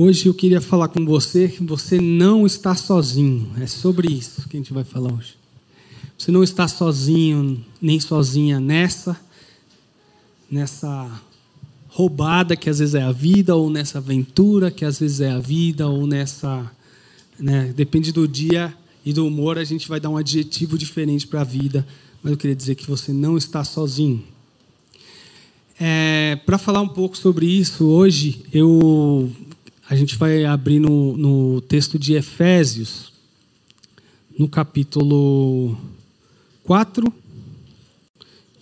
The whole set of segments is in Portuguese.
Hoje eu queria falar com você que você não está sozinho. É sobre isso que a gente vai falar hoje. Você não está sozinho, nem sozinha nessa, nessa roubada que às vezes é a vida, ou nessa aventura que às vezes é a vida, ou nessa. Né, depende do dia e do humor, a gente vai dar um adjetivo diferente para a vida. Mas eu queria dizer que você não está sozinho. É, para falar um pouco sobre isso, hoje eu, a gente vai abrir no, no texto de Efésios, no capítulo 4,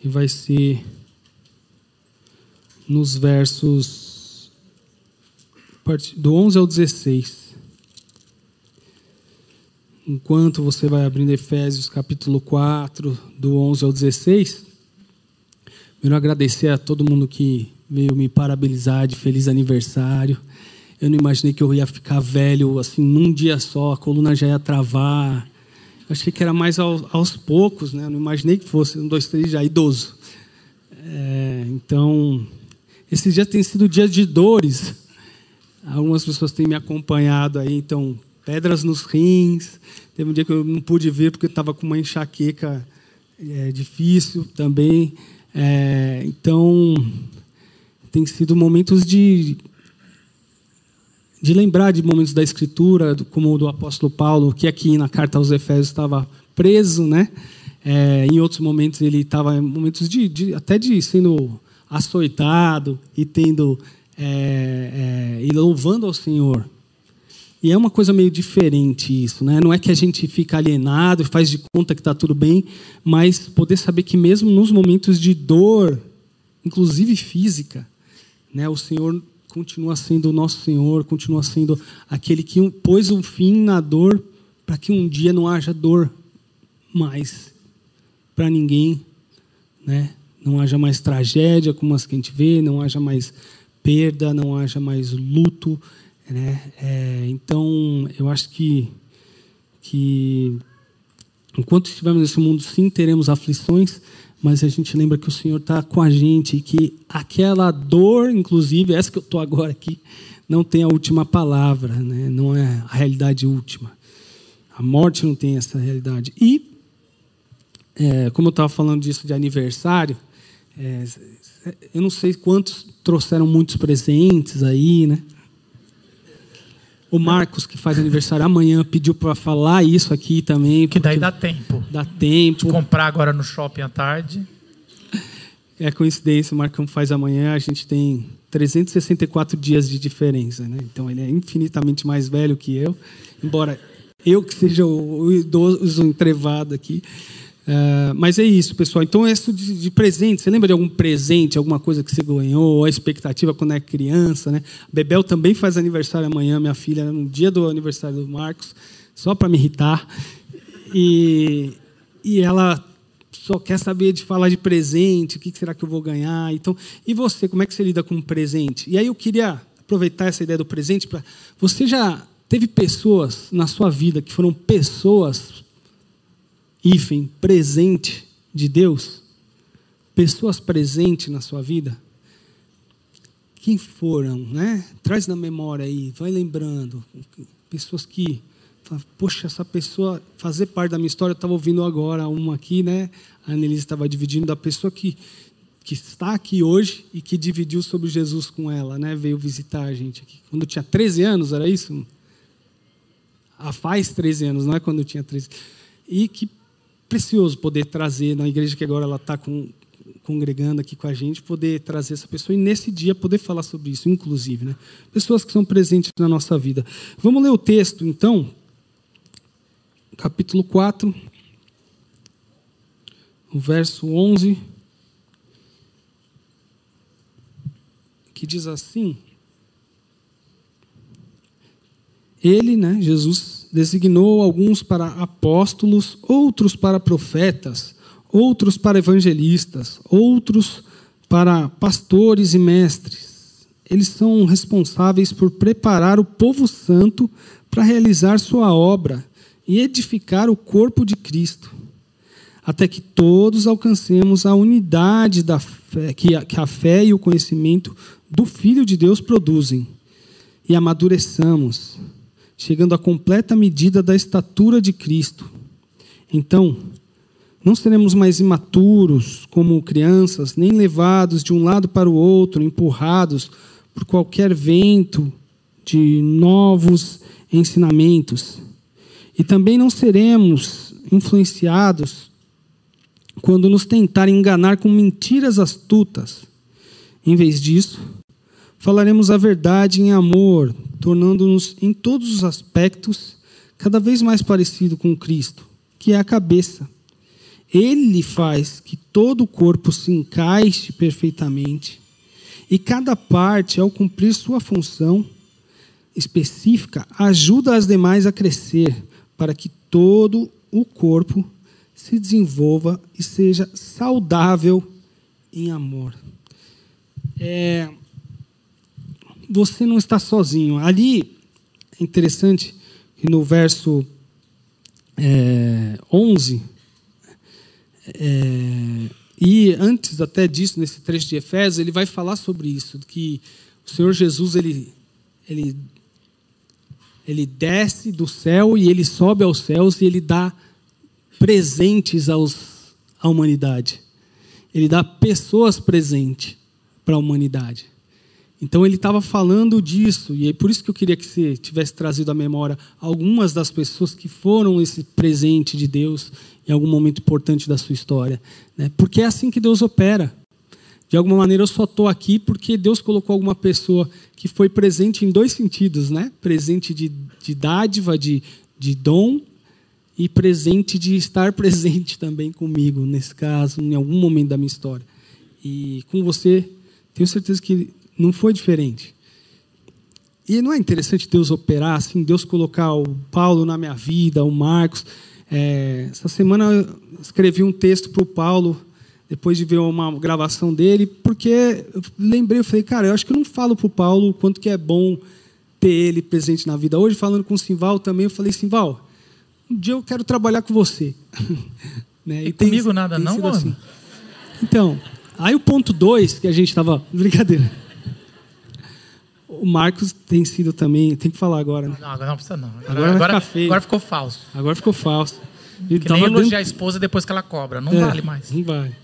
e vai ser nos versos do 11 ao 16. Enquanto você vai abrindo Efésios capítulo 4, do 11 ao 16, quero agradecer a todo mundo que veio me parabenizar de feliz aniversário. Eu não imaginei que eu ia ficar velho assim num dia só, a coluna já ia travar. Eu achei que era mais aos, aos poucos, né? Eu não imaginei que fosse um, dois, três já idoso. É, então, esses dias têm sido dias de dores. Algumas pessoas têm me acompanhado aí, então pedras nos rins. Teve um dia que eu não pude vir porque estava com uma enxaqueca é, difícil também. É, então, tem sido momentos de de lembrar de momentos da Escritura, como o do apóstolo Paulo, que aqui na carta aos Efésios estava preso, né? É, em outros momentos ele estava em momentos de, de, até de sendo açoitado e tendo é, é, e louvando ao Senhor. E é uma coisa meio diferente isso, né? Não é que a gente fica alienado, faz de conta que está tudo bem, mas poder saber que mesmo nos momentos de dor, inclusive física, né? O Senhor continua sendo o nosso Senhor, continua sendo aquele que pôs um fim na dor para que um dia não haja dor mais para ninguém, né? Não haja mais tragédia como as que a gente vê, não haja mais perda, não haja mais luto, né? É, então, eu acho que que enquanto estivermos nesse mundo, sim, teremos aflições, mas a gente lembra que o Senhor está com a gente e que aquela dor, inclusive, essa que eu estou agora aqui, não tem a última palavra, né? não é a realidade última. A morte não tem essa realidade. E, é, como eu estava falando disso de aniversário, é, eu não sei quantos trouxeram muitos presentes aí, né? O Marcos, que faz aniversário amanhã, pediu para falar isso aqui também. Que daí dá tempo. Dá tempo. De comprar agora no shopping à tarde. É coincidência, o Marcão faz amanhã, a gente tem 364 dias de diferença. Né? Então ele é infinitamente mais velho que eu, embora eu que seja o idoso entrevado aqui. Uh, mas é isso, pessoal. Então, isso de, de, presente. Você lembra de algum presente, alguma coisa que você ganhou, a expectativa quando é criança, né? Bebel também faz aniversário amanhã, minha filha, no dia do aniversário do Marcos, só para me irritar. E, e ela só quer saber de falar de presente, o que será que eu vou ganhar. Então, e você, como é que você lida com um presente? E aí eu queria aproveitar essa ideia do presente para você já teve pessoas na sua vida que foram pessoas hífen, presente de Deus, pessoas presentes na sua vida, quem foram, né? Traz na memória aí, vai lembrando, pessoas que, poxa, essa pessoa fazer parte da minha história, eu estava ouvindo agora uma aqui, né? A Annelise estava dividindo da pessoa que que está aqui hoje e que dividiu sobre Jesus com ela, né? Veio visitar a gente aqui. Quando tinha 13 anos, era isso? Ah, faz 13 anos, não é quando eu tinha 13. E que precioso poder trazer na igreja que agora ela está congregando aqui com a gente, poder trazer essa pessoa e nesse dia poder falar sobre isso, inclusive, né? Pessoas que são presentes na nossa vida. Vamos ler o texto, então, capítulo 4, o verso 11, que diz assim: Ele, né, Jesus, designou alguns para apóstolos, outros para profetas, outros para evangelistas, outros para pastores e mestres. Eles são responsáveis por preparar o povo santo para realizar sua obra e edificar o corpo de Cristo, até que todos alcancemos a unidade da fé, que a, fé e o conhecimento do Filho de Deus produzem e amadureçamos, chegando à completa medida da estatura de Cristo. Então, não seremos mais imaturos como crianças, nem levados de um lado para o outro, empurrados por qualquer vento de novos ensinamentos. E também não seremos influenciados quando nos tentarem enganar com mentiras astutas. Em vez disso, falaremos a verdade em amor, tornando-nos em todos os aspectos cada vez mais parecido com Cristo, que é a cabeça. Ele faz que todo o corpo se encaixe perfeitamente e cada parte, ao cumprir sua função específica, ajuda as demais a crescer para que todo o corpo se desenvolva e seja saudável em amor. É, você não está sozinho. Ali é interessante que no verso é, 11, é, e antes até disso, nesse trecho de Efésios, ele vai falar sobre isso, que o Senhor Jesus ele, ele, ele desce do céu e ele sobe aos céus e ele dá presentes aos, à humanidade. Ele dá pessoas presentes para a humanidade. Então ele estava falando disso, e é por isso que eu queria que você tivesse trazido à memória algumas das pessoas que foram esse presente de Deus em algum momento importante da sua história. Né? Porque é assim que Deus opera. De alguma maneira eu só estou aqui porque Deus colocou alguma pessoa que foi presente em dois sentidos, né? Presente de, de dádiva, de, de dom, e presente de estar presente também comigo, nesse caso, em algum momento da minha história. E com você, tenho certeza que não foi diferente. E não é interessante Deus operar assim, Deus colocar o Paulo na minha vida, o Marcos. É, essa semana eu escrevi um texto para o Paulo, depois de ver uma gravação dele, porque eu lembrei, eu falei, cara, eu acho que eu não falo para o Paulo o quanto que é bom ter ele presente na vida. Hoje, falando com o Simval também, eu falei, Simval, um dia eu quero trabalhar com você. né? E, e tem, comigo nada não, mano? Assim. Então, aí o ponto dois que a gente estava... Brincadeira. O Marcos tem sido também. Tem que falar agora, né? Não, agora não precisa, não. Agora, agora, agora, agora ficou falso. Agora ficou falso. Ele que nem elogiar dentro... a esposa depois que ela cobra. Não é, vale mais. Não vale.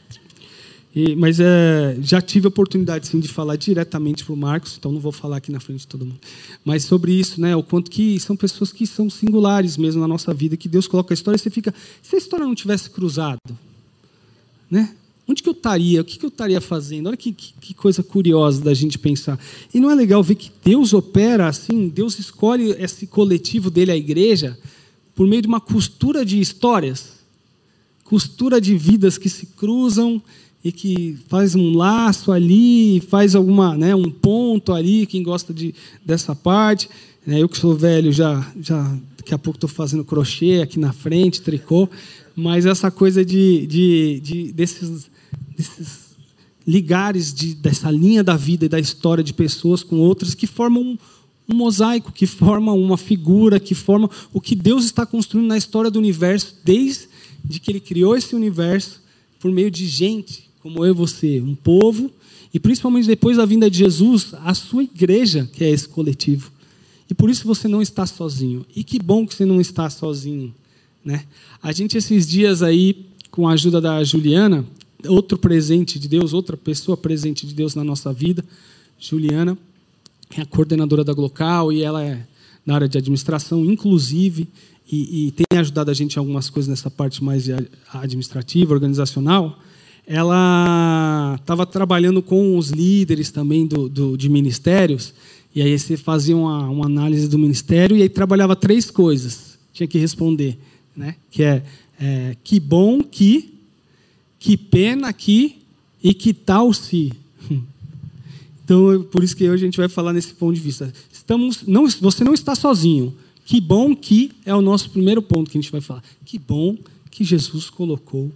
E, mas é, já tive a oportunidade sim, de falar diretamente para o Marcos, então não vou falar aqui na frente de todo mundo. Mas sobre isso, né, o quanto que são pessoas que são singulares mesmo na nossa vida, que Deus coloca a história e você fica. Se a história não tivesse cruzado, né? Onde que eu estaria? O que, que eu estaria fazendo? Olha que, que, que, coisa curiosa da gente pensar. E não é legal ver que Deus opera assim, Deus escolhe esse coletivo dele, a igreja, por meio de uma costura de histórias, costura de vidas que se cruzam e que faz um laço ali, faz alguma, né, um ponto ali, quem gosta de, dessa parte. Né, eu que sou velho, já, já daqui a pouco estou fazendo crochê aqui na frente, tricô, mas essa coisa de, de, de desses desses ligares de, dessa linha da vida e da história de pessoas com outras que formam um, mosaico, que formam uma figura, que formam o que Deus está construindo na história do universo desde que Ele criou esse universo por meio de gente como eu e você, um povo e principalmente depois da vinda de Jesus, a sua igreja, que é esse coletivo. E por isso você não está sozinho. E que bom que você não está sozinho, né? A gente esses dias aí, com a ajuda da Juliana, outro presente de Deus, outra pessoa presente de Deus na nossa vida, Juliana, é a coordenadora da Glocal e ela é na área de administração, inclusive, e, e tem ajudado a gente em algumas coisas nessa parte mais administrativa, organizacional. Ela estava trabalhando com os líderes também do, do, de ministérios, e aí você fazia uma, uma análise do ministério e aí trabalhava três coisas, tinha que responder, né? que é, é que bom que que pena que e que tal se. Então, por isso que hoje a gente vai falar nesse ponto de vista. Estamos, não, você não está sozinho. Que bom que é o nosso primeiro ponto que a gente vai falar. Que bom que Jesus colocou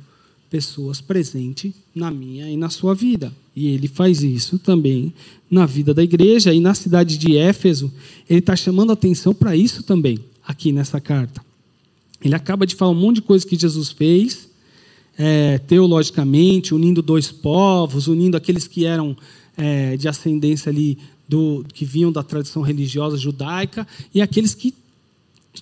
pessoas presentes na minha e na sua vida. E ele faz isso também na vida da igreja. E na cidade de Éfeso, ele está chamando atenção para isso também, aqui nessa carta. Ele acaba de falar um monte de coisa que Jesus fez, é, teologicamente, unindo dois povos, unindo aqueles que eram é, de ascendência ali do, que vinham da tradição religiosa judaica e aqueles que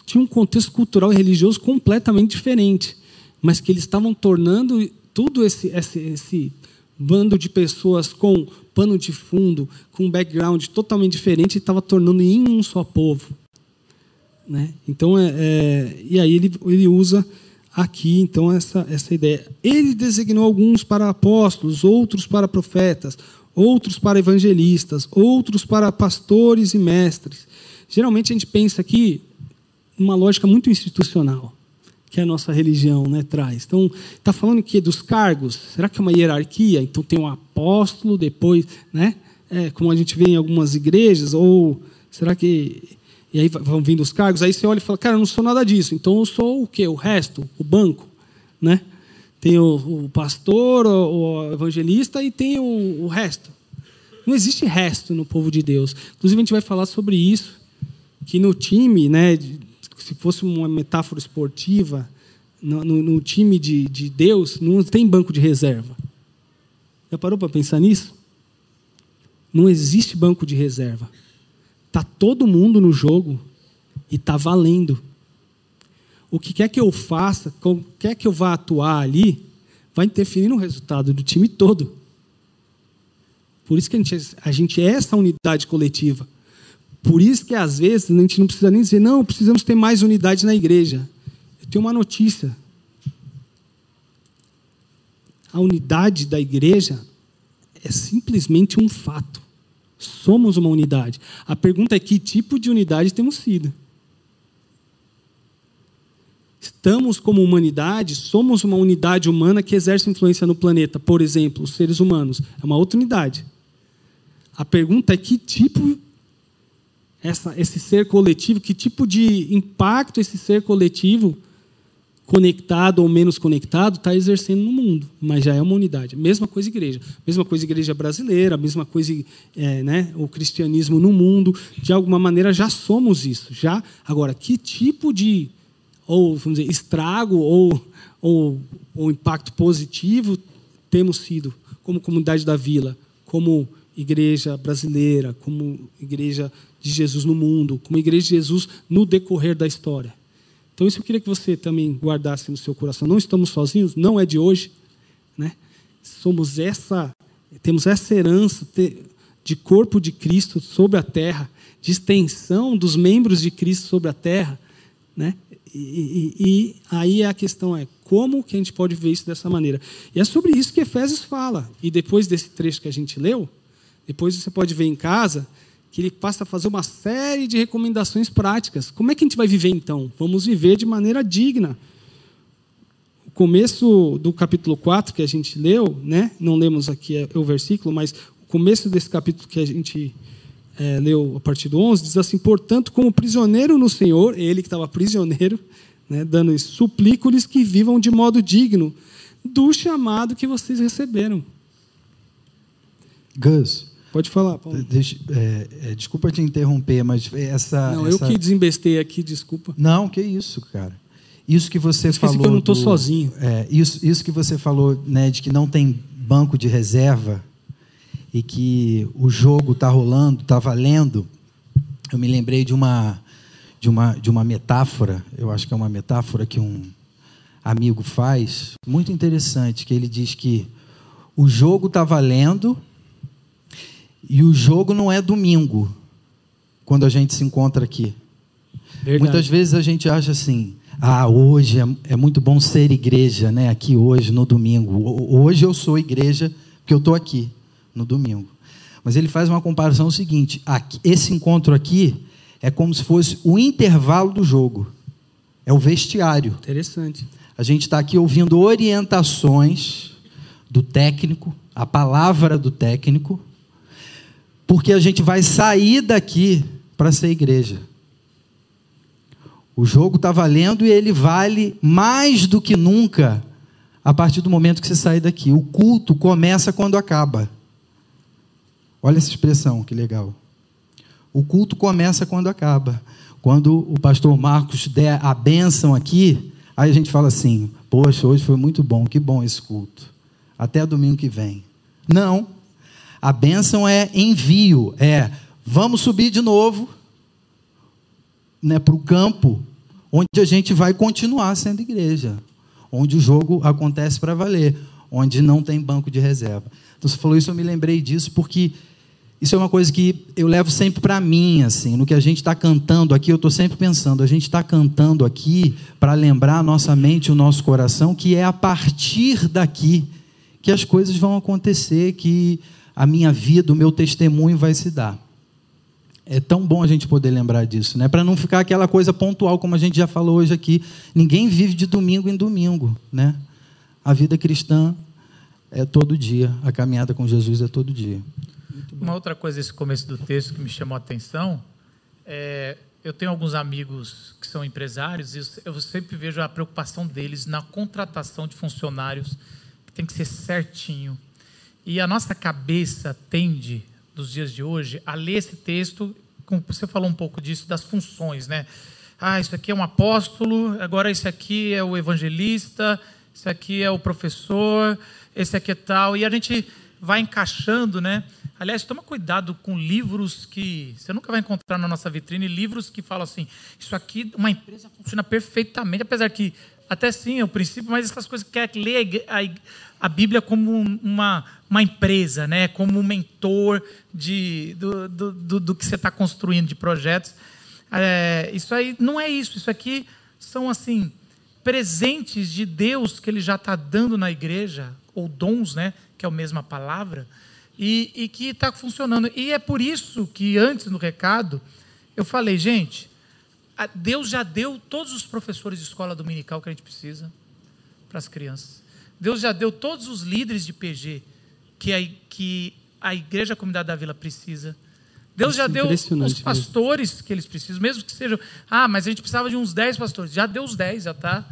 tinham um contexto cultural e religioso completamente diferente, mas que eles estavam tornando tudo esse, esse, esse bando de pessoas com pano de fundo, com um background totalmente diferente, estava tornando em um só povo. Né? Então, é, é, e aí ele, ele usa aqui então essa, essa ideia. Ele designou alguns para apóstolos, outros para profetas, outros para evangelistas, outros para pastores e mestres. Geralmente a gente pensa aqui uma lógica muito institucional que a nossa religião né, traz. Então, está falando que dos cargos, será que é uma hierarquia? Então tem um apóstolo, depois, né? É, como a gente vê em algumas igrejas, ou será que. E aí vão vindo os cargos, aí você olha e fala, cara, eu não sou nada disso, então eu sou o quê? O resto, o banco, né? Tem o, o pastor, o, o, evangelista e tem o, o resto. Não existe resto no povo de Deus. Inclusive, a gente vai falar sobre isso, que no time, né, se fosse uma metáfora esportiva, no, no, no time de, de Deus, não tem banco de reserva. Já parou para pensar nisso? Não existe banco de reserva. Está todo mundo no jogo e está valendo o que quer que eu faça, como quer que eu vá atuar ali, vai interferir no resultado do time todo. Por isso que a gente, a gente é essa unidade coletiva. Por isso que às vezes a gente não precisa nem dizer, não, precisamos ter mais unidade na igreja. Eu tenho uma notícia. A unidade da igreja é simplesmente um fato. Somos uma unidade. A pergunta é que tipo de unidade temos sido. Estamos, como humanidade, somos uma unidade humana que exerce influência no planeta. Por exemplo, os seres humanos. É uma outra unidade. A pergunta é que tipo essa, esse ser coletivo, que tipo de impacto esse ser coletivo, conectado ou menos conectado, está exercendo no mundo. Mas já é uma unidade. Mesma coisa igreja. Mesma coisa igreja brasileira, mesma coisa é, né, o cristianismo no mundo. De alguma maneira já somos isso. Já Agora, que tipo de ou vamos dizer, estrago ou, ou, ou impacto positivo temos sido como comunidade da vila, como igreja brasileira, como igreja de Jesus no mundo, como igreja de Jesus no decorrer da história. Então isso eu queria que você também guardasse no seu coração. Não estamos sozinhos, não é de hoje, né? Somos essa, temos essa herança de corpo de Cristo sobre a terra, de extensão dos membros de Cristo sobre a terra, né? E, e, e, aí a questão é como que a gente pode ver isso dessa maneira. E é sobre isso que Efésios fala. E depois desse trecho que a gente leu, depois você pode ver em casa que ele passa a fazer uma série de recomendações práticas. Como é que a gente vai viver então? Vamos viver de maneira digna. O começo do capítulo 4 que a gente leu, né? não lemos aqui o versículo, mas o começo desse capítulo que a gente é, leu a partir do 11, diz assim: Portanto, como prisioneiro no Senhor, ele que estava prisioneiro, né, dando suplico-lhes que vivam de modo digno do chamado que vocês receberam. Gus. Pode falar, Paulo. Deixa, é, é, desculpa te interromper, mas essa. Não, essa... eu que desembestei aqui, desculpa. Não, que isso, cara. Isso que você Esqueci falou. que eu não estou sozinho. É, isso, isso que você falou, né, de que não tem banco de reserva e que o jogo está rolando, está valendo, eu me lembrei de uma, de, uma, de uma metáfora, eu acho que é uma metáfora que um amigo faz, muito interessante, que ele diz que o jogo está valendo e o jogo não é domingo, quando a gente se encontra aqui. Verdade. Muitas vezes a gente acha assim, ah, hoje é, é, muito bom ser igreja, né? Aqui hoje, no domingo. Hoje eu sou igreja porque eu estou aqui no domingo. Mas ele faz uma comparação seguinte: aqui, esse encontro aqui é como se fosse o intervalo do jogo, é o vestiário. Interessante. A gente está aqui ouvindo orientações do técnico, a palavra do técnico, porque a gente vai sair daqui para ser igreja. O jogo está valendo e ele vale mais do que nunca a partir do momento que você sair daqui. O culto começa quando acaba. Olha essa expressão, que legal. O culto começa quando acaba. Quando o pastor Marcos der a bênção aqui, aí a gente fala assim: Poxa, hoje foi muito bom, que bom esse culto. Até domingo que vem. Não. A bênção é envio, é Vamos subir de novo né, para o campo, onde a gente vai continuar sendo igreja, onde o jogo acontece para valer, onde não tem banco de reserva. Então você falou isso, eu me lembrei disso porque isso é uma coisa que eu levo sempre para mim, assim, no que a gente está cantando aqui, eu estou sempre pensando, a gente está cantando aqui para lembrar a nossa mente, o nosso coração, que é a partir daqui que as coisas vão acontecer, que a minha vida, o meu testemunho vai se dar. É tão bom a gente poder lembrar disso, né? Para não ficar aquela coisa pontual, como a gente já falou hoje aqui. Ninguém vive de domingo em domingo, né? A vida cristã é todo dia, a caminhada com Jesus é todo dia. Uma outra coisa desse começo do texto que me chamou a atenção é eu tenho alguns amigos que são empresários e eu sempre vejo a preocupação deles na contratação de funcionários que tem que ser certinho. E a nossa cabeça tende dos dias de hoje a ler esse texto, como você falou um pouco disso, das funções, né? Ah, isso aqui é um apóstolo, agora esse aqui é o evangelista, esse aqui é o professor, esse aqui é tal, e a gente vai encaixando, né? Aliás, toma cuidado com livros que você nunca vai encontrar na nossa vitrine, livros que falam assim, isso aqui, uma empresa funciona perfeitamente, apesar que até sim é o princípio, mas essas coisas que quer ler a, a Bíblia como uma, uma empresa, né? como um mentor de, do, do, do, do que você está construindo de projetos. É, isso aí não é isso. Isso aqui são assim presentes de Deus que Ele já está dando na igreja, ou dons, né? que é a mesma palavra, e, e que está funcionando. E é por isso que antes no recado eu falei, gente, Deus já deu todos os professores de escola dominical que a gente precisa para as crianças. Deus já deu todos os líderes de PG que a, que a igreja a comunidade da vila precisa. Deus já deu os pastores mesmo. que eles precisam, mesmo que sejam. Ah, mas a gente precisava de uns 10 pastores. Já deu os 10, já está.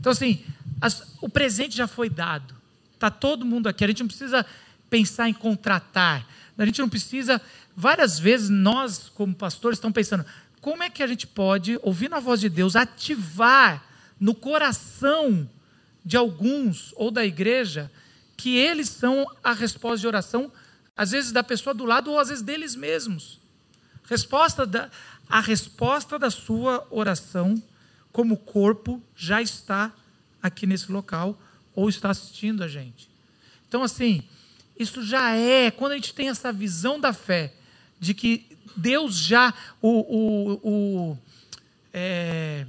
Então, assim, as, o presente já foi dado. Está todo mundo aqui. A gente não precisa pensar em contratar. A gente não precisa. Várias vezes nós, como pastores, estamos pensando: como é que a gente pode, ouvindo a voz de Deus, ativar no coração de alguns ou da igreja que eles são a resposta de oração, às vezes da pessoa do lado ou às vezes deles mesmos. Resposta da, a resposta da sua oração como corpo já está aqui nesse local ou está assistindo a gente. Então, assim, isso já é, quando a gente tem essa visão da fé, de que Deus já, o, o, o é,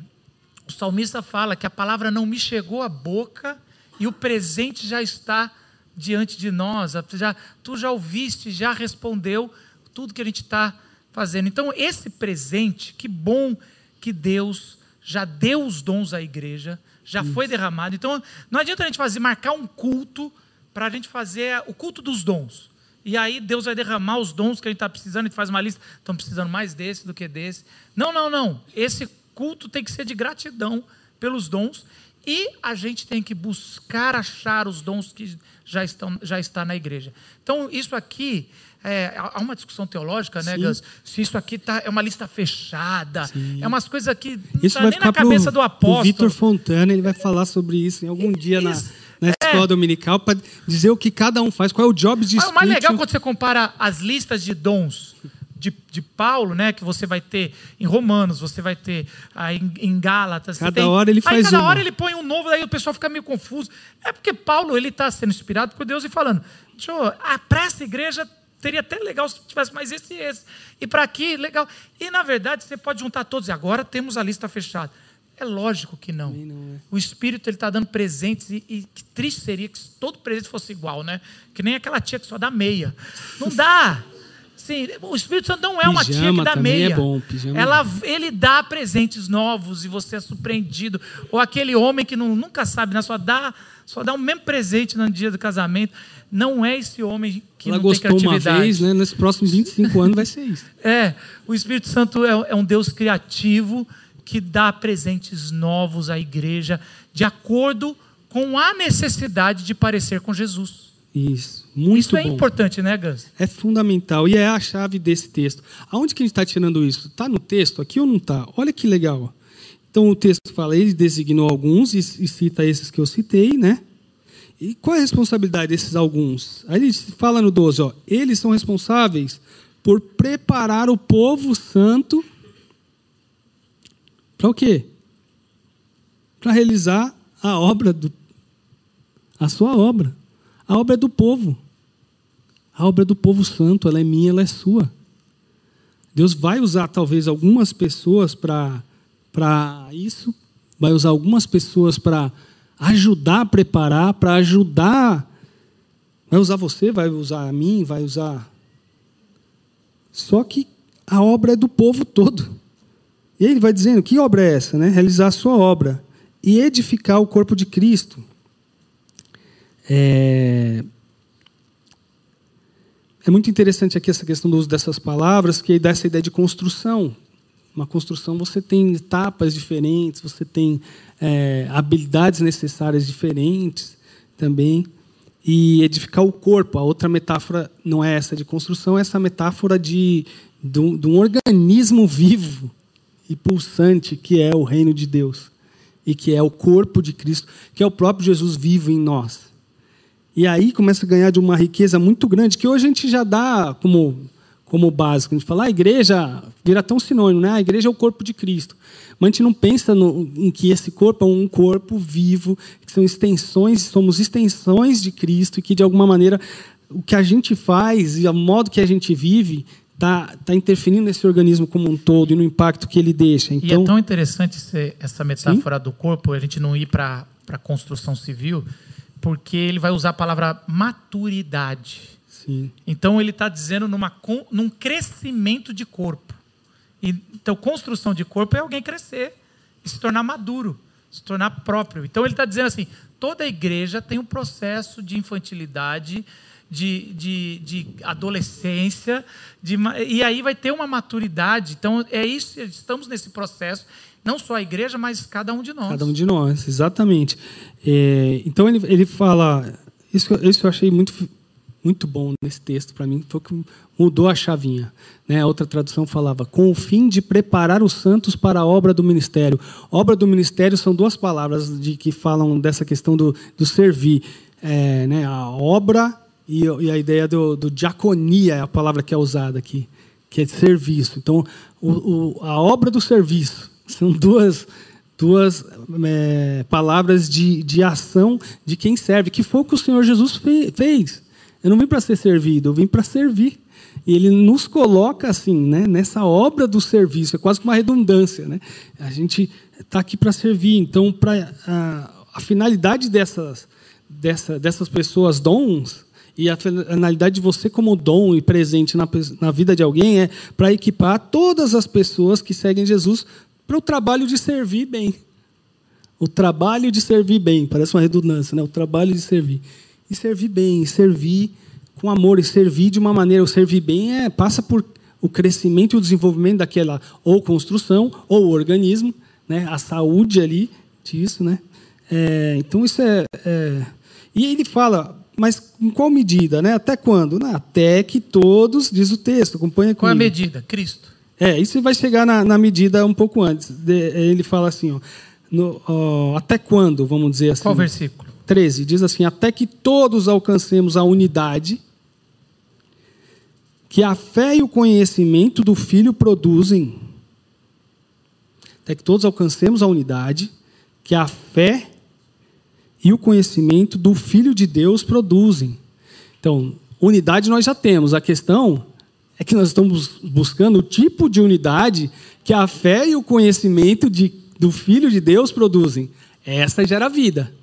o salmista fala que a palavra não me chegou à boca e o presente já está diante de nós. Já, tu já ouviste, já respondeu tudo que a gente está fazendo. Então, esse presente, que bom que Deus já deu os dons à igreja, já Isso. foi derramado. Então, não adianta a gente fazer, marcar um culto para a gente fazer o culto dos dons. E aí Deus vai derramar os dons que a gente está precisando, a gente faz uma lista, estamos precisando mais desse do que desse. Não, não, não. Esse culto tem que ser de gratidão pelos dons e a gente tem que buscar achar os dons que já estão já está na igreja. Então isso aqui é, há uma discussão teológica, né, Gus? Se isso aqui tá, é uma lista fechada, Sim. é umas coisas que não está nem na cabeça pro, do apóstolo. O Vitor Fontana ele vai falar sobre isso em algum dia na, na escola é. dominical para dizer o que cada um faz, qual é o job de ah, O mais legal quando você compara as listas de dons de, de Paulo, né, que você vai ter em Romanos, você vai ter aí em, em Gálatas. Cada tem, hora ele faz aí cada uma. hora ele põe um novo, aí o pessoal fica meio confuso. É porque Paulo ele está sendo inspirado por Deus e falando, deixa eu, ah, para essa igreja seria até legal se tivesse mais esse e esse. E para aqui, legal. E na verdade você pode juntar todos e agora temos a lista fechada. É lógico que não. não é. O Espírito ele está dando presentes e, e, que triste seria que todo presente fosse igual, né? Que nem aquela tia que só dá meia. Não dá. Sim, o Espírito Santo não é uma tia que dá é meia. É bom, Ela, ele dá presentes novos e você é surpreendido. Ou aquele homem que não, nunca sabe, né? só dá só dá o mesmo presente no dia do casamento. Não é esse homem que Ela não tem criatividade. uma vez, né? Nesses próximos 25 anos vai ser isso. É, o Espírito Santo é, é um Deus criativo que dá presentes novos à igreja de acordo com a necessidade de parecer com Jesus. Isso, muito Isso é bom. importante, né, Gus? É fundamental e é a chave desse texto. Aonde que a gente está tirando isso? Está no texto aqui ou não está? Olha que legal. Então o texto fala, ele designou alguns e, cita esses que eu citei, né? E qual é a responsabilidade desses alguns? Aí ele fala no 12, ó, eles são responsáveis por preparar o povo santo para o quê? Para realizar a obra do a sua obra. A obra é do povo. A obra é do povo santo, ela é minha, ela é sua. Deus vai usar talvez algumas pessoas para para isso, vai usar algumas pessoas para ajudar a preparar, para ajudar. Vai usar você, vai usar a mim, vai usar. Só que a obra é do povo todo. E ele vai dizendo: que obra é essa? Né? Realizar a sua obra e edificar o corpo de Cristo. É, é muito interessante aqui essa questão do uso dessas palavras, que dá essa ideia de construção. Uma construção você tem etapas diferentes, você tem é, habilidades necessárias diferentes também. E edificar o corpo, a outra metáfora não é essa de construção, é essa metáfora de, de, de um organismo vivo e pulsante que é o reino de Deus e que é o corpo de Cristo, que é o próprio Jesus vivo em nós. E aí começa a ganhar de uma riqueza muito grande, que hoje a gente já dá como, como básico. A gente fala, ah, a igreja vira tão sinônimo, né? A igreja é o corpo de Cristo. Mas a gente não pensa no, em que esse corpo é um corpo vivo, que são extensões, somos extensões de Cristo, e que de alguma maneira o que a gente faz e o modo que a gente vive está tá interferindo nesse organismo como um todo e no impacto que ele deixa. Então, e é então tão interessante essa metáfora sim? do corpo, a gente não ir para a construção civil, porque ele vai usar a palavra maturidade. Sim. Então ele está dizendo numa, num crescimento de corpo. Então, construção de corpo é alguém crescer e se tornar maduro, se tornar próprio. Então ele está dizendo assim: toda igreja tem um processo de infantilidade, de, de, de adolescência, de, e aí vai ter uma maturidade. Então é isso, estamos nesse processo não só a igreja, mas cada um de nós. Cada um de nós, exatamente. É, então ele, ele fala, isso, isso eu achei muito, muito bom nesse texto para mim, foi que mudou a chavinha. Né? A outra tradução falava, com o fim de preparar os santos para a obra do ministério. Obra do ministério são duas palavras de que falam dessa questão do, do servir. É, né? A obra e, e a ideia do, do, diaconia é a palavra que é usada aqui, que é serviço. Então, o, o, a obra do serviço são duas, duas é, palavras de, de ação de quem serve, que foi o que o Senhor Jesus fez. Eu não vim para ser servido, eu vim para servir. E ele nos coloca assim, né, nessa obra do serviço, é quase uma redundância. Né? A gente está aqui para servir. Então, pra, a, a finalidade dessas, dessa, dessas pessoas dons e a finalidade de você, como dom e presente na, na vida de alguém, é para equipar todas as pessoas que seguem Jesus para o trabalho de servir bem. O trabalho de servir bem, parece uma redundância, né? O trabalho de servir. E servir bem, servir com amor, e servir de uma maneira, o servir bem é passa por o crescimento e o desenvolvimento daquela ou construção ou organismo, né? A saúde ali disso, né? É, então isso é, é, e ele fala, mas em qual medida, né? Até quando? Até que todos, diz o texto, acompanha comigo. Qual a medida? Cristo. É, isso vai chegar na, na medida um pouco antes. De, ele fala assim, ó, no, ó, até quando, vamos dizer assim. Qual versículo? 13, diz assim, até que todos alcancemos a unidade que a fé e o conhecimento do Filho produzem. Até que todos alcancemos a unidade que a fé e o conhecimento do Filho de Deus produzem. Então, unidade nós já temos. A questão é que nós estamos buscando o tipo de unidade que a fé e o conhecimento de, do Filho de Deus produzem. Essa gera vida.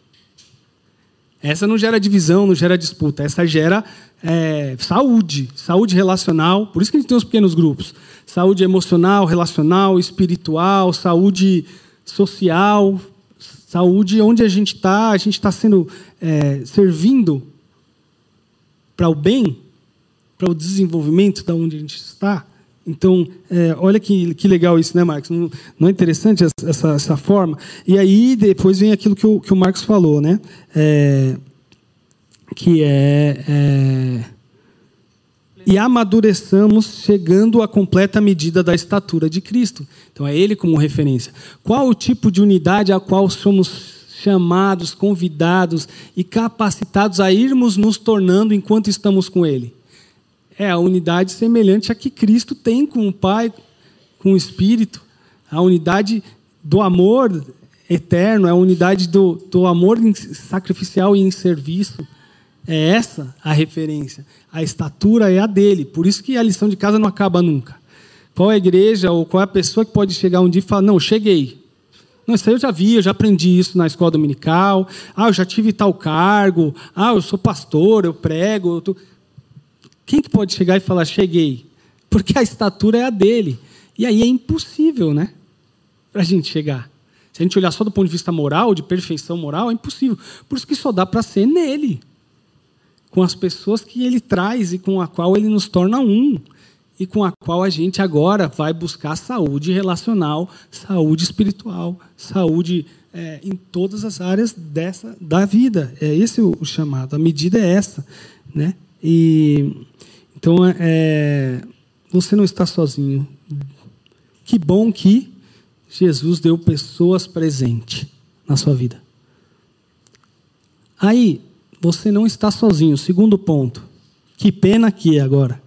Essa não gera divisão, não gera disputa. Essa gera é, saúde, saúde relacional. Por isso que a gente tem os pequenos grupos. Saúde emocional, relacional, espiritual, saúde social, saúde onde a gente está, a gente está sendo é, servindo para o bem para o desenvolvimento da onde a gente está. Então, é, olha que, que legal isso, né, Marcos? Não, não é interessante essa, essa, forma? E aí, depois vem aquilo que o, que o Marcos falou, né? É, que é, é. E amadureçamos chegando à completa medida da estatura de Cristo. Então, é Ele como referência. Qual o tipo de unidade a qual somos chamados, convidados e capacitados a irmos nos tornando enquanto estamos com Ele? é a unidade semelhante a que Cristo tem com o Pai, com o Espírito. A unidade do amor eterno, é a unidade do, do amor sacrificial e em serviço. É essa a referência. A estatura é a dele. Por isso que a lição de casa não acaba nunca. Qual é a igreja ou qual é a pessoa que pode chegar um dia e falar: Não, cheguei. Não, isso aí eu já vi, eu já aprendi isso na escola dominical. Ah, eu já tive tal cargo. Ah, eu sou pastor, eu prego. Eu tô... Quem que pode chegar e falar: Cheguei? Porque a estatura é a dele. E aí é impossível, né? Para a gente chegar. Se a gente olhar só do ponto de vista moral, de perfeição moral, é impossível. Por isso que só dá para ser nele com as pessoas que ele traz e com a qual ele nos torna um e com a qual a gente agora vai buscar saúde relacional, saúde espiritual, saúde é, em todas as áreas dessa da vida. É esse o, chamado. A medida é essa, né? E então é, você não está sozinho. Que bom que Jesus deu pessoas presentes na sua vida. Aí você não está sozinho. Segundo ponto. Que pena que é agora.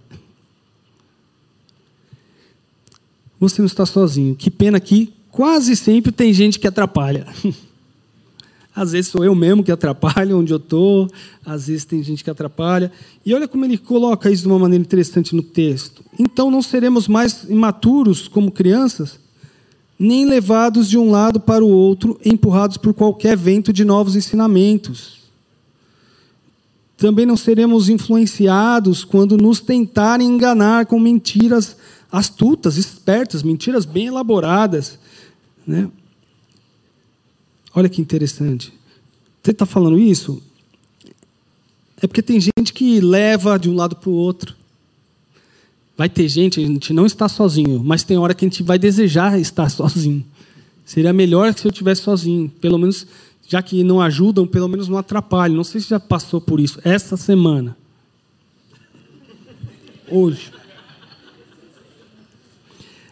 Você não está sozinho. Que pena que quase sempre tem gente que atrapalha. Às vezes sou eu mesmo que atrapalho onde eu estou, às vezes tem gente que atrapalha. E olha como ele coloca isso de uma maneira interessante no texto. Então não seremos mais imaturos como crianças, nem levados de um lado para o outro, empurrados por qualquer vento de novos ensinamentos também não seremos influenciados quando nos tentarem enganar com mentiras astutas, espertas, mentiras bem elaboradas. Né? Olha que interessante. Você está falando isso? É porque tem gente que leva de um lado para o outro. Vai ter gente, a gente não está sozinho, mas tem hora que a gente vai desejar estar sozinho. Seria melhor se eu estivesse sozinho. Pelo menos já que não ajudam, pelo menos não atrapalham. Não sei se já passou por isso. Essa semana. Hoje.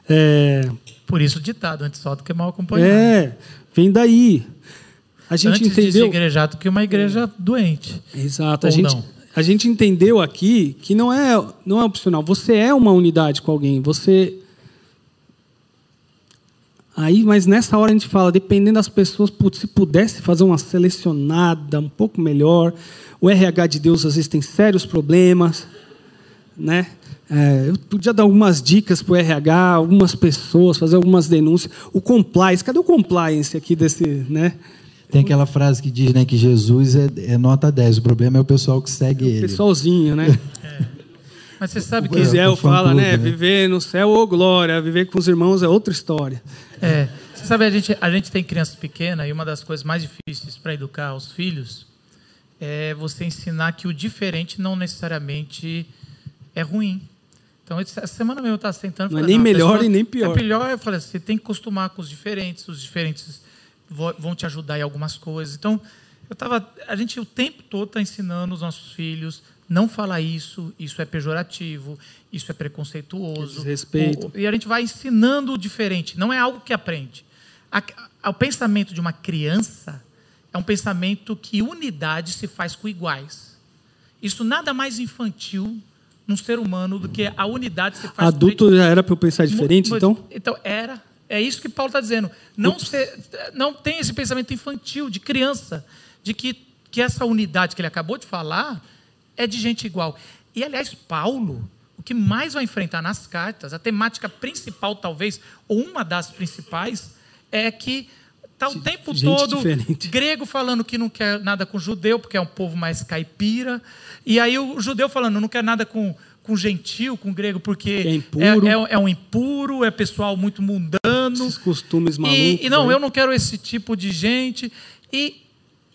É... Por isso ditado, antes só do que mal acompanhado. É, vem daí. A gente antes entendeu... de igrejar do que uma igreja doente. Exato. A gente, não. a gente entendeu aqui que não é, não é opcional. Você é uma unidade com alguém. Você Aí, mas nessa hora a gente fala, dependendo das pessoas, putz, se pudesse fazer uma selecionada um pouco melhor. O RH de Deus às vezes tem sérios problemas, né? É, eu podia dar algumas dicas para o RH, algumas pessoas, fazer algumas denúncias. O compliance, cadê o compliance aqui desse, né? Tem aquela frase que diz né, que Jesus é, é nota 10, o problema é o pessoal que segue é o ele. Pessoalzinho, né? Mas você sabe que. Israel fala, né? né? Viver no céu ou glória, viver com os irmãos é outra história. É. Você sabe, a gente, a gente tem crianças pequenas e uma das coisas mais difíceis para educar os filhos é você ensinar que o diferente não necessariamente é ruim. Então, essa semana mesmo eu estava sentando. Não é nem melhor pessoa, e nem pior. É pior, eu falei, você tem que acostumar com os diferentes, os diferentes vão te ajudar em algumas coisas. Então, eu tava, a gente o tempo todo está ensinando os nossos filhos não falar isso, isso é pejorativo, isso é preconceituoso. Respeito. E a gente vai ensinando o diferente, não é algo que aprende. o pensamento de uma criança é um pensamento que unidade se faz com iguais. Isso nada mais infantil num ser humano do que a unidade se faz Adulto já era para eu pensar diferente, então? Então, era. É isso que Paulo está dizendo. Não, ser, não tem esse pensamento infantil, de criança, de que, que essa unidade que ele acabou de falar é de gente igual. E, aliás, Paulo, o que mais vai enfrentar nas cartas, a temática principal, talvez, ou uma das principais, é que está o tempo gente todo diferente. grego falando que não quer nada com judeu, porque é um povo mais caipira, e aí o judeu falando não quer nada com, com gentil, com grego, porque é. É, é, é, um impuro, é pessoal muito mundano. Esses costumes malucos. E, e não, né? eu não quero esse tipo de gente. E,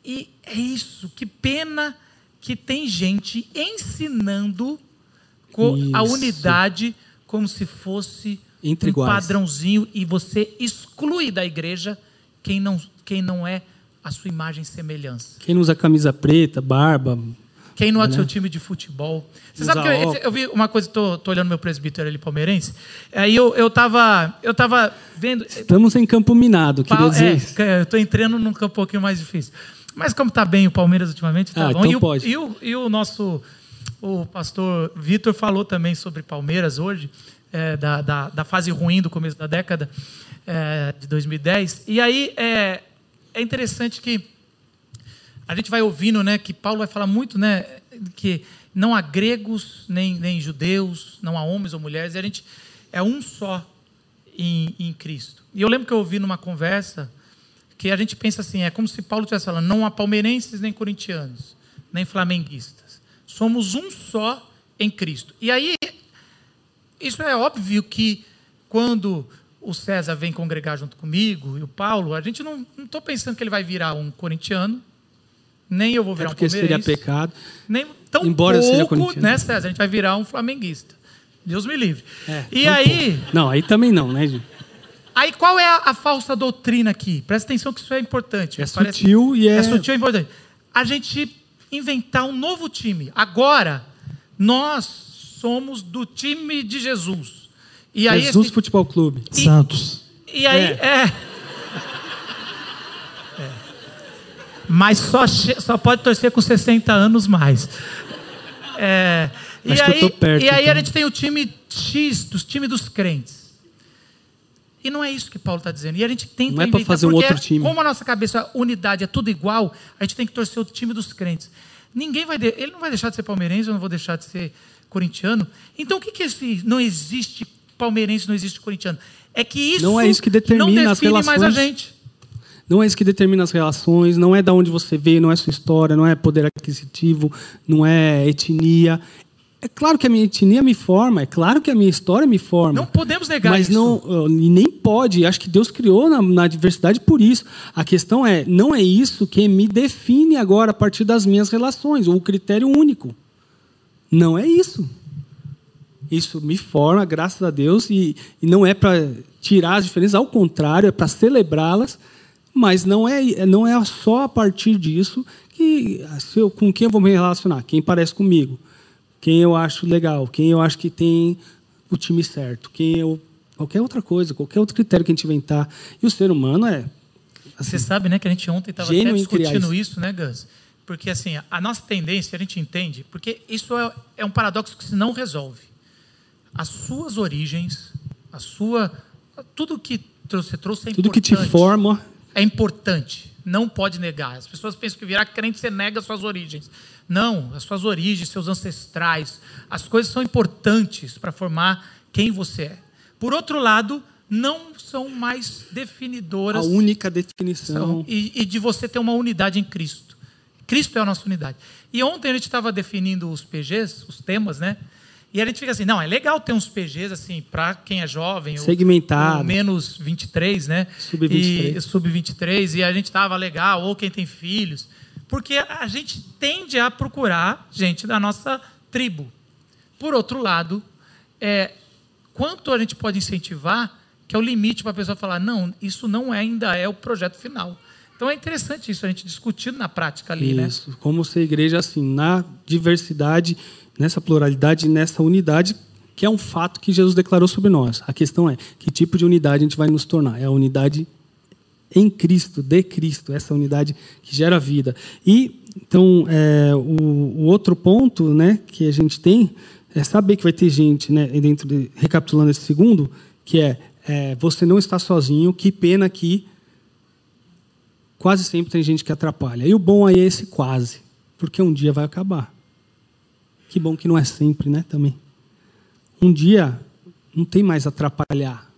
e é isso, que pena que tem gente ensinando a unidade como se fosse Entre um iguais. padrãozinho e você exclui da igreja quem não, quem não é a sua imagem e semelhança. Quem não usa camisa preta, barba. Quem não é do né? seu time de futebol. Você usa sabe que eu, eu, vi uma coisa, tô olhando meu presbítero ali palmeirense, aí eu, eu, tava, eu tava vendo... Estamos em campo minado, queria dizer. É, eu estou entrando num campo um pouquinho mais difícil. Mas como está bem o Palmeiras ultimamente, tá ah, bom. Então e, o, pode. E, o, e o nosso O pastor Vitor falou também sobre Palmeiras hoje, é, da, da, da, fase ruim do começo da década é, de 2010. E aí é, é interessante que a gente vai ouvindo né, que Paulo vai falar muito né, que não há gregos nem, nem judeus, não há homens ou mulheres, e a gente é um só em, em Cristo. E eu lembro que eu ouvi numa conversa que a gente pensa assim, é como se Paulo estivesse falando, não há palmeirenses nem corintianos, nem flamenguistas. Somos um só em Cristo. E aí, isso é óbvio que quando o César vem congregar junto comigo e o Paulo, a gente não estou pensando que ele vai virar um corintiano, nem eu vou virar é um palmeirense. seria pecado. Nem, tão embora pouco, seja corintiano. né, César? A gente vai virar um flamenguista. Deus me livre. É, e aí, pouco. Não, aí também não, né, gente? Aí qual é a, a falsa doutrina aqui? Presta atenção que isso é importante. É sutil e é- É sutil e importante. A gente inventar um novo time. Agora, nós somos do time de Jesus. E aí, Jesus esse- Futebol Clube. E- Santos. e aí É. é. É. Mas só, só pode torcer com 60 anos mais. É, e Acho que eu aí, tô perto, e aí a então. gente tem o time X, dos time dos crentes. E não é isso que Paulo está dizendo. E a gente tenta Não é fazer um outro time. Como a nossa cabeça, unidade é tudo igual, a gente tem que torcer o time dos crentes. Ninguém vai. de- Ele não vai deixar de ser palmeirense, eu não vou deixar de ser corintiano. Então o que, que é esse não existe palmeirense, não existe corintiano? É que isso Não é isso que determina as define mais a relações. gente. Não é isso que determina as relações, não é da onde você veio, não é sua história, não é poder aquisitivo, não é etnia. É claro que a minha etnia me forma, é claro que a minha história me forma. Não podemos negar mas isso. não e nem pode. Acho que Deus criou na, na diversidade por isso. A questão é, não é isso que me define agora a partir das minhas relações, ou o critério único. Não é isso. Isso me forma, graças a Deus, e, e não é para tirar as diferenças, ao contrário, é para celebrá-las, mas não é, não é só a partir disso que se eu, com quem eu vou me relacionar, quem parece comigo, quem eu acho legal, quem eu acho que tem o time certo, quem eu qualquer outra coisa, qualquer outro critério que a gente inventar. E o ser humano é Você sabe, né, que a gente ontem estava até discutindo isso. né, Gus? Porque assim, a nossa tendência, a gente entende, porque isso é, é um paradoxo que se não resolve. As suas origens, a sua. Tudo que você trouxe é tudo que importante. te forma. É importante. Não pode negar. As pessoas pensam que virar crente você nega as suas origens. Não, as suas origens, seus ancestrais, as coisas são importantes para formar quem você é. Por outro lado, não são mais A definidoras única são- definição. e, e de você ter uma unidade em Cristo. Cristo é a nossa unidade. E ontem a gente estava definindo os PGs, os temas, né? E a gente fica assim, não, é legal ter uns PGs assim para quem é jovem, ou- Segmentado. ou menos 23, né? Sub-23. E sub-23 e a gente tava legal, ou quem tem filhos, porque a gente tende a procurar gente da nossa tribo. Por outro lado, é, quanto a gente pode incentivar, que é o limite para a pessoa falar, não, isso não é- ainda é o projeto final. Então é interessante isso, a gente discutindo na prática ali, né? Isso. Como ser igreja assim, na diversidade, nessa pluralidade, nessa unidade, que é um fato que Jesus declarou sobre nós. A questão é que tipo de unidade a gente vai nos tornar? É a unidade em Cristo, de Cristo, essa unidade que gera vida. E então é, o, o outro ponto, né, que a gente tem é saber que vai ter gente, né, dentro de, recapitulando esse segundo, que é, é você não está sozinho. Que pena que quase sempre tem gente que atrapalha. E o bom aí é esse quase, porque um dia vai acabar. Que bom que não é sempre, né, também. Um dia não tem mais atrapalhar.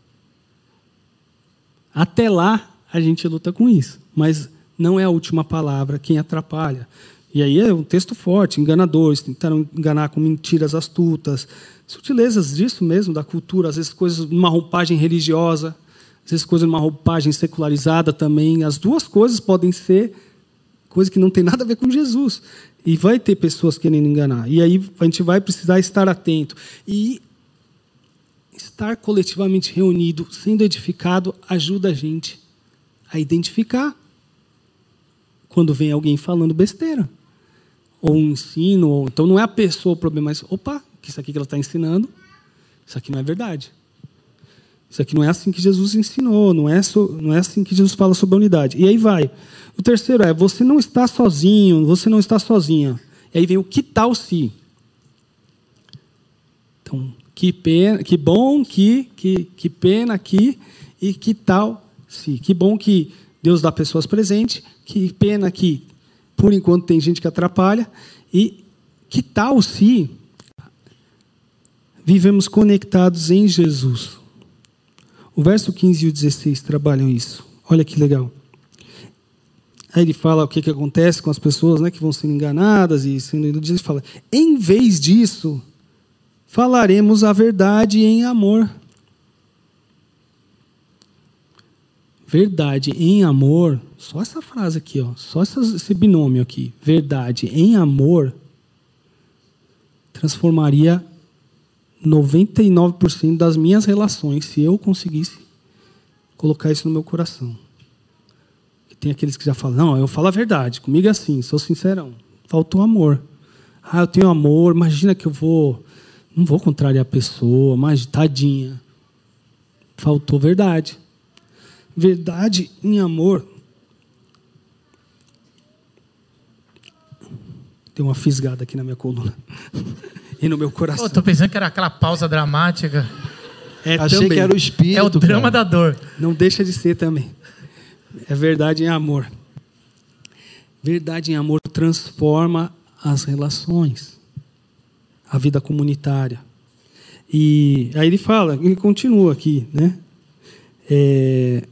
Até lá a gente luta com isso, mas não é a última palavra quem atrapalha. E aí é um texto forte, enganadores, tentaram enganar com mentiras astutas, sutilezas disso mesmo, da cultura, às vezes coisas numa roupagem religiosa, às vezes coisas numa roupagem secularizada também. As duas coisas podem ser coisa que não tem nada a ver com Jesus. E vai ter pessoas querendo enganar. E aí a gente vai precisar estar atento. E estar coletivamente reunido, sendo edificado, ajuda a gente a identificar quando vem alguém falando besteira. Ou um ensino, ou então não é a pessoa o problema, mas opa, isso aqui que ela está ensinando, isso aqui não é verdade. Isso aqui não é assim que Jesus ensinou, não é, so, não é assim que Jesus fala sobre a unidade. E aí vai. O terceiro é, você não está sozinho, você não está sozinha. E aí vem o que tal se? com que pena, que bom que, que, que pena que e que tal se. Que bom que Deus dá pessoas presentes, que pena que por enquanto tem gente que atrapalha e que tal se vivemos conectados em Jesus. O verso 15 e o 16 trabalham isso. Olha que legal. Aí ele fala o que, que acontece com as pessoas né, que vão sendo enganadas e sendo iludidas. Ele fala: em vez disso, falaremos a verdade em amor. Verdade em amor, só essa frase aqui, ó, só esse binômio aqui, verdade em amor, transformaria 99% das minhas relações se eu conseguisse colocar isso no meu coração. Tem aqueles que já falam: não, eu falo a verdade, comigo é assim, sou sincerão. Faltou amor. Ah, eu tenho amor, imagina que eu vou. Não vou contrariar a pessoa, mas tadinha. Faltou verdade. Verdade em amor. Tem uma fisgada aqui na minha coluna. e no meu coração. Estou pensando que era aquela pausa dramática. É, Achei também. que era o espírito. É o drama cara. da dor. Não deixa de ser também. É verdade em amor. Verdade em amor transforma as relações, a vida comunitária. E aí ele fala, ele continua aqui, né? É,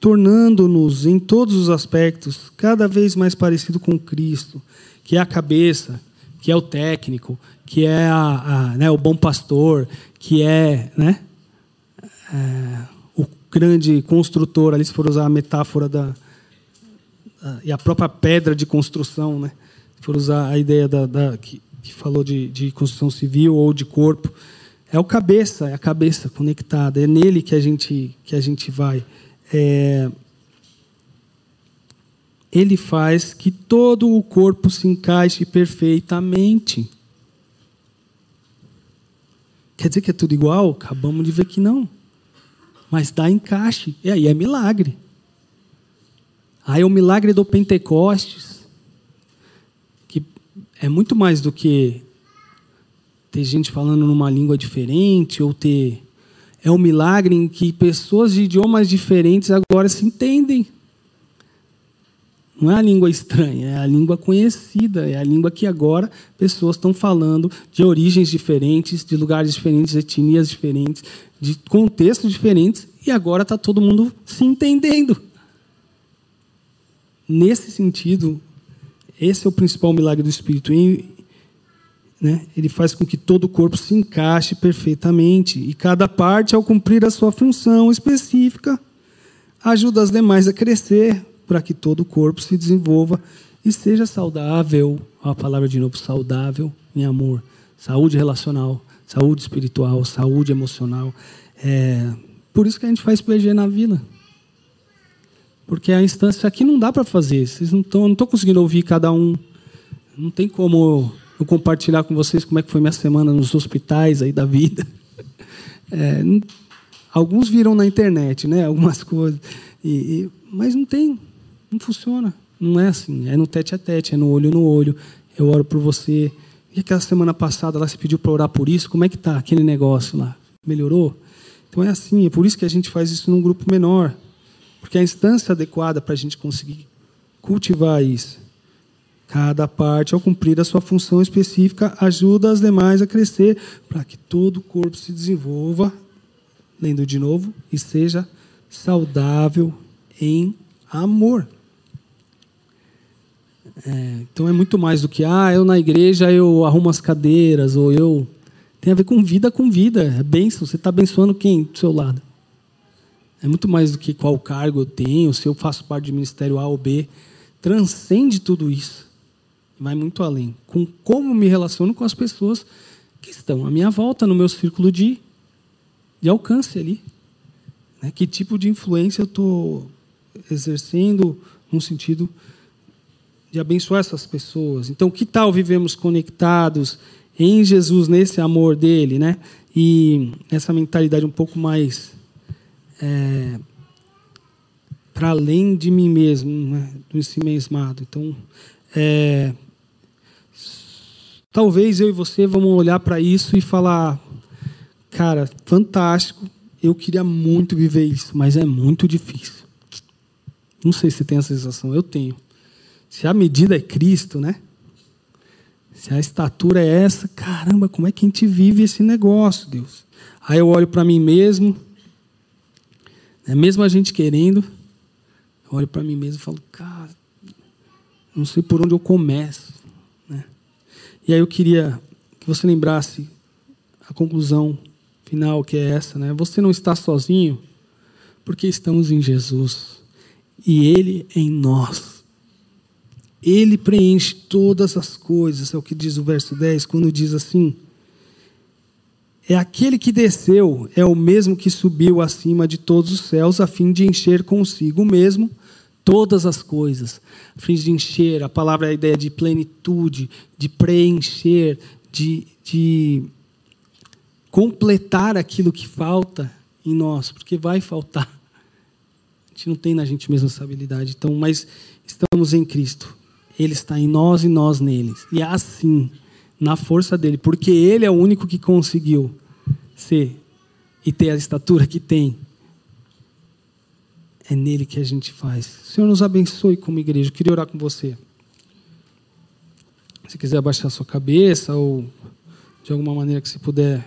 tornando-nos em todos os aspectos cada vez mais parecido com Cristo, que é a cabeça, que é o técnico, que é a, a né, o bom pastor, que é, né, é, o grande construtor, ali se for usar a metáfora da, e a própria pedra de construção, né, se for usar a ideia da, da que, que, falou de, de construção civil ou de corpo, é o cabeça, é a cabeça conectada, é nele que a gente que a gente vai. É, ele faz que todo o corpo se encaixe perfeitamente. Quer dizer que é tudo igual? Acabamos de ver que não. Mas dá encaixe. E aí é milagre. Aí é o milagre do Pentecostes, que é muito mais do que ter gente falando numa língua diferente ou ter. É um milagre em que pessoas de idiomas diferentes agora se entendem. Não é a língua estranha, é a língua conhecida, é a língua que agora pessoas estão falando de origens diferentes, de lugares diferentes, de etnias diferentes, de contextos diferentes, e agora está todo mundo se entendendo. Nesse sentido, esse é o principal milagre do Espírito. Né, ele faz com que todo o corpo se encaixe perfeitamente, e cada parte, ao cumprir a sua função específica, ajuda as demais a crescer para que todo o corpo se desenvolva e seja saudável. A palavra de novo, saudável em amor. Saúde relacional, saúde espiritual, saúde emocional. É, por isso que a gente faz PG na vila. Porque a instância aqui não dá para fazer. Vocês não estão, não estou conseguindo ouvir cada um. Não tem como eu compartilhar com vocês como é que foi minha semana nos hospitais aí da vida. É, alguns viram na internet, né? Algumas coisas. E, e, mas não tem, não funciona. Não é assim. É no tete a tete, é no olho no olho. Eu oro por você. E aquela semana passada lá você pediu para orar por isso. Como é que tá aquele negócio lá? Melhorou? Então é assim. É por isso que a gente faz isso num grupo menor. Porque é a instância adequada para a gente conseguir cultivar isso. Cada parte, ao cumprir a sua função específica, ajuda as demais a crescer para que todo o corpo se desenvolva, lendo de novo, e seja saudável em amor. É, então é muito mais do que, ah, eu na igreja eu arrumo as cadeiras, ou eu. Tem a ver com vida com vida. É bênção. Você está abençoando quem do seu lado? É muito mais do que qual cargo eu tenho, se eu faço parte de ministério A ou B. Transcende tudo isso. Vai muito além. Com como me relaciono com as pessoas que estão à minha volta, no meu círculo de, de alcance ali. Né? Que tipo de influência eu estou exercendo no sentido de abençoar essas pessoas. Então, que tal vivemos conectados em Jesus, nesse amor dele, né? E essa mentalidade um pouco mais é, para além de mim mesmo, né? do si mesmado. Então, é, talvez eu e você vamos olhar para isso e falar: cara, fantástico, eu queria muito viver isso, mas é muito difícil. Não sei se tem essa sensação, eu tenho. Se a medida é Cristo, né? Se a estatura é essa, caramba, como é que a gente vive esse negócio, Deus? Aí eu olho para mim mesmo, né, mesmo a gente querendo, eu olho para mim mesmo e falo, cara, não sei por onde eu começo. E aí eu queria que você lembrasse a conclusão final, que é essa, né? Você não está sozinho, porque estamos em Jesus e Ele em nós. Ele preenche todas as coisas, é o que diz o verso 10, quando diz assim: É aquele que desceu, é o mesmo que subiu acima de todos os céus, a fim de encher consigo mesmo todas as coisas. A fim de encher, a palavra é a ideia de plenitude, de preencher, de, de completar aquilo que falta em nós, porque vai faltar. A gente não tem na gente mesmo essa habilidade. Então, mas estamos em Cristo. Ele está em nós e nós neles. E é assim, na força dele, porque ele é o único que conseguiu ser e ter a estatura que tem. É nele que a gente faz. Senhor nos abençoe como igreja. Eu queria orar com você. Se quiser abaixar sua cabeça ou de alguma maneira que você puder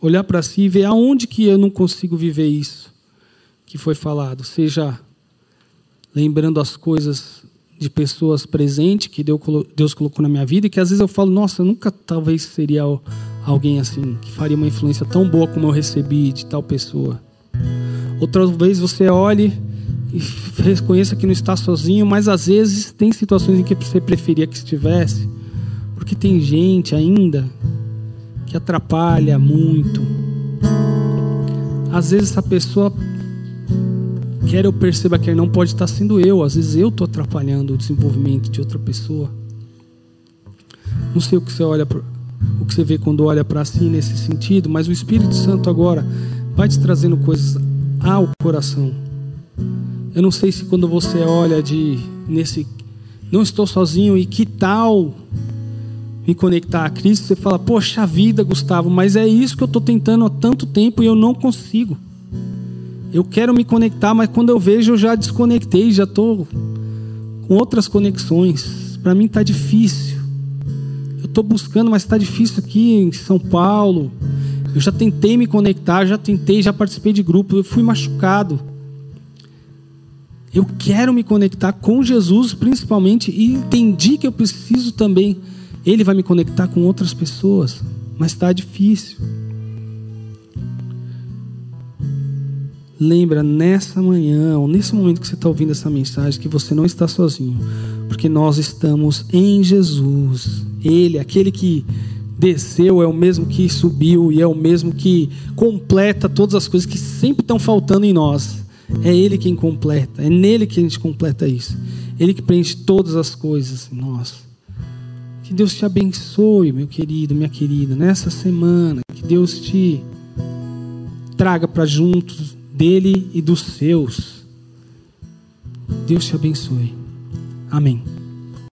olhar para si e ver aonde que eu não consigo viver isso que foi falado, seja lembrando as coisas de pessoas presentes que Deus colocou na minha vida e que às vezes eu falo, nossa, eu nunca talvez seria alguém assim, que faria uma influência tão boa como eu recebi de tal pessoa. Outra vez você olhe reconheça que não está sozinho, mas às vezes tem situações em que você preferia que estivesse, porque tem gente ainda que atrapalha muito. Às vezes essa pessoa quer eu perceba que não pode estar sendo eu. Às vezes eu estou atrapalhando o desenvolvimento de outra pessoa. Não sei o que você olha, o que você vê quando olha para si nesse sentido, mas o Espírito Santo agora vai te trazendo coisas ao coração. Eu não sei se quando você olha de nesse não estou sozinho e que tal me conectar a Cristo, você fala: "Poxa vida, Gustavo, mas é isso que eu estou tentando há tanto tempo e eu não consigo". Eu quero me conectar, mas quando eu vejo eu já desconectei, já estou com outras conexões. Para mim está difícil. Eu estou buscando, mas está difícil aqui em São Paulo. Eu já tentei me conectar, já tentei, já participei de grupo, eu fui machucado. Eu quero me conectar com Jesus, principalmente, e entendi que eu preciso também. Ele vai me conectar com outras pessoas, mas está difícil. lembra nessa manhã, ou nesse momento que você está ouvindo essa mensagem, que você não está sozinho, porque nós estamos em Jesus. Ele, aquele que desceu, é o mesmo que subiu e é o mesmo que completa todas as coisas que sempre estão faltando em nós. É Ele quem completa, é nele que a gente completa isso. Ele que preenche todas as coisas em nós. Que Deus te abençoe, meu querido, minha querida, nessa semana. Que Deus te traga para juntos dele e dos seus. Deus te abençoe. Amém.